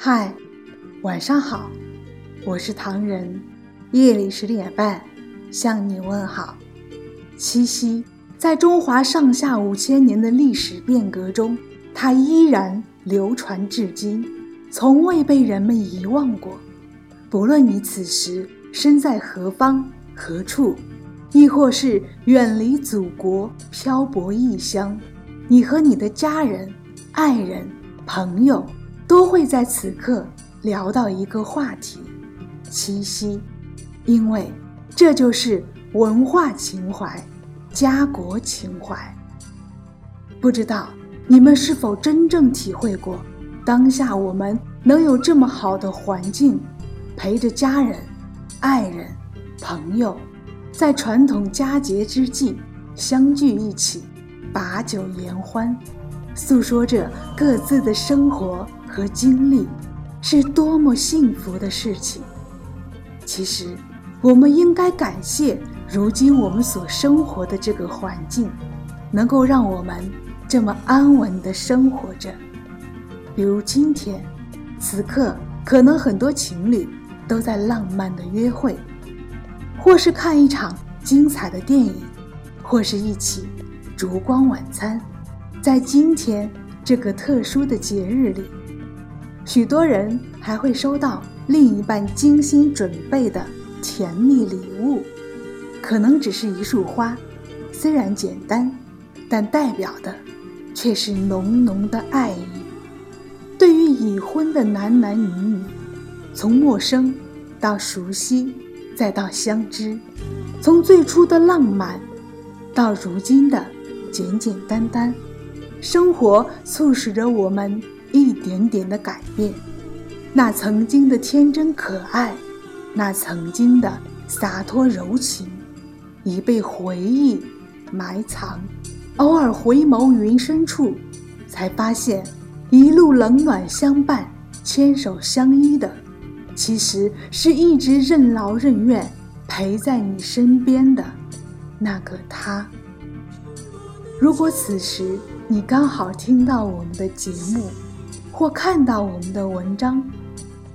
嗨，晚上好，我是唐人。夜里十点半，向你问好。七夕，在中华上下五千年的历史变革中，它依然流传至今，从未被人们遗忘过。不论你此时身在何方何处，亦或是远离祖国漂泊异乡，你和你的家人、爱人、朋友，都会在此刻聊到一个话题：七夕。因为这就是文化情怀，家国情怀。不知道你们是否真正体会过，当下我们能有这么好的环境，陪着家人、爱人、朋友，在传统佳节之际相聚一起，把酒言欢，诉说着各自的生活和经历，是多么幸福的事情。其实。我们应该感谢如今我们所生活的这个环境，能够让我们这么安稳地生活着。比如今天，此刻可能很多情侣都在浪漫的约会，或是看一场精彩的电影，或是一起烛光晚餐。在今天这个特殊的节日里，许多人还会收到另一半精心准备的。甜蜜礼物，可能只是一束花，虽然简单，但代表的却是浓浓的爱意。对于已婚的男男女女，从陌生到熟悉，再到相知，从最初的浪漫到如今的简简单单，生活促使着我们一点点的改变。那曾经的天真可爱。那曾经的洒脱柔情，已被回忆埋藏。偶尔回眸云深处，才发现，一路冷暖相伴、牵手相依的，其实是一直任劳任怨陪在你身边的那个他。如果此时你刚好听到我们的节目，或看到我们的文章，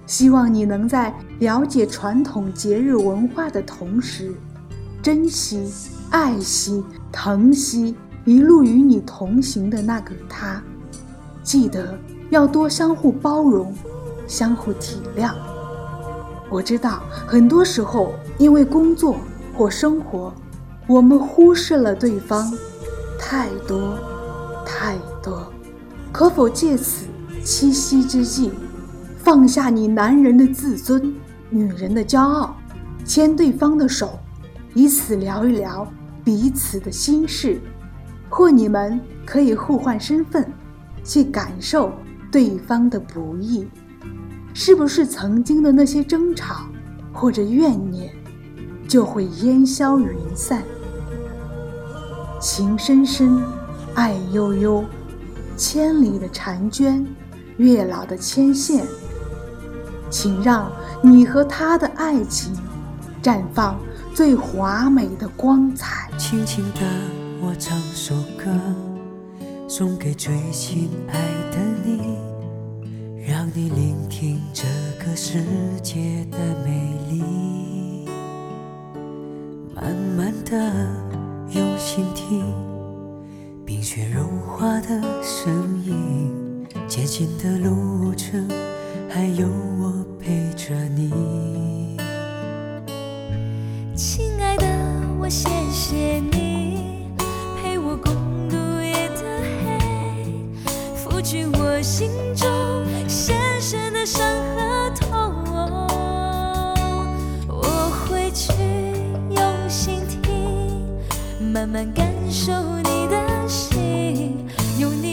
希望你能在了解传统节日文化的同时，珍惜、爱惜、疼惜一路与你同行的那个他。记得要多相互包容、相互体谅。我知道，很多时候因为工作或生活，我们忽视了对方太多太多。可否借此七夕之际？放下你男人的自尊，女人的骄傲，牵对方的手，以此聊一聊彼此的心事，或你们可以互换身份，去感受对方的不易，是不是曾经的那些争吵或者怨念就会烟消云散？情深深，爱悠悠，千里的婵娟，月老的牵线。请让你和他的爱情绽放最华美的光彩。轻轻的，我唱首歌，送给最亲爱的你，让你聆听这个世界的美丽。渐行的路程。还有我陪着你，亲爱的，我谢谢你陪我共度夜的黑，抚去我心中深深的伤和痛。我会去用心听，慢慢感受你的心，用你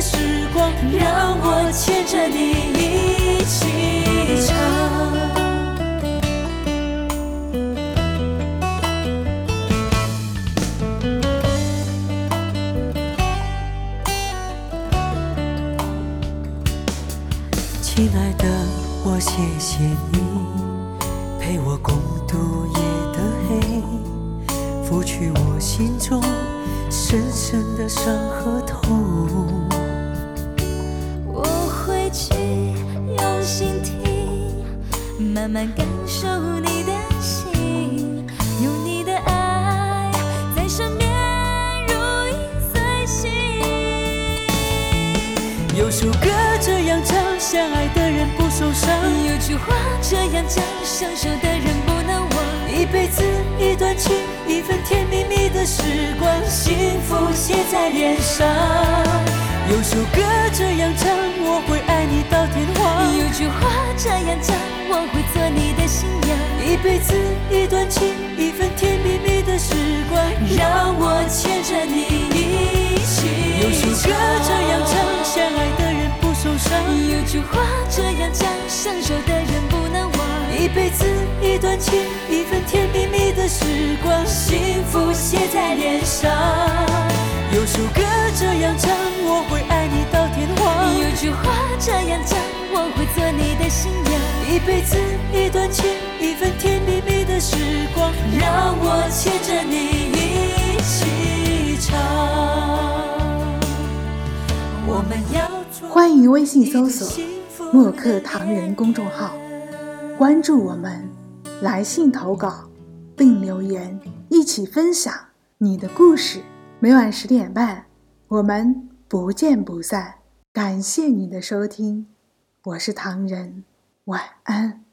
时光让我牵着你一起唱亲爱的我谢谢你陪我共度夜的黑拂去我心中深深的伤和痛。慢慢感受你的心，有你的爱在身边，如影随形。有首歌这样唱，相爱的人不受伤。有句话这样讲，相守的人不能忘。一辈子一段情，一份甜蜜蜜的时光，幸福写在脸上。这样讲，我会做你的新娘。一辈子一段情，一份甜蜜蜜的时光，让我牵着你一起有首歌这样唱，相爱的人不受伤。有句话这样讲，相守的人不能忘。一辈子一段情，一份甜蜜蜜的时光，幸福写在脸上。有首歌这样唱，一辈子一段情，一份甜蜜蜜的时光，让我牵着你一起唱。我们要欢迎微信搜索幸福“墨客唐人”公众号，关注我们，来信投稿并留言，一起分享你的故事。每晚十点半，我们不见不散。感谢你的收听，我是唐人，晚安。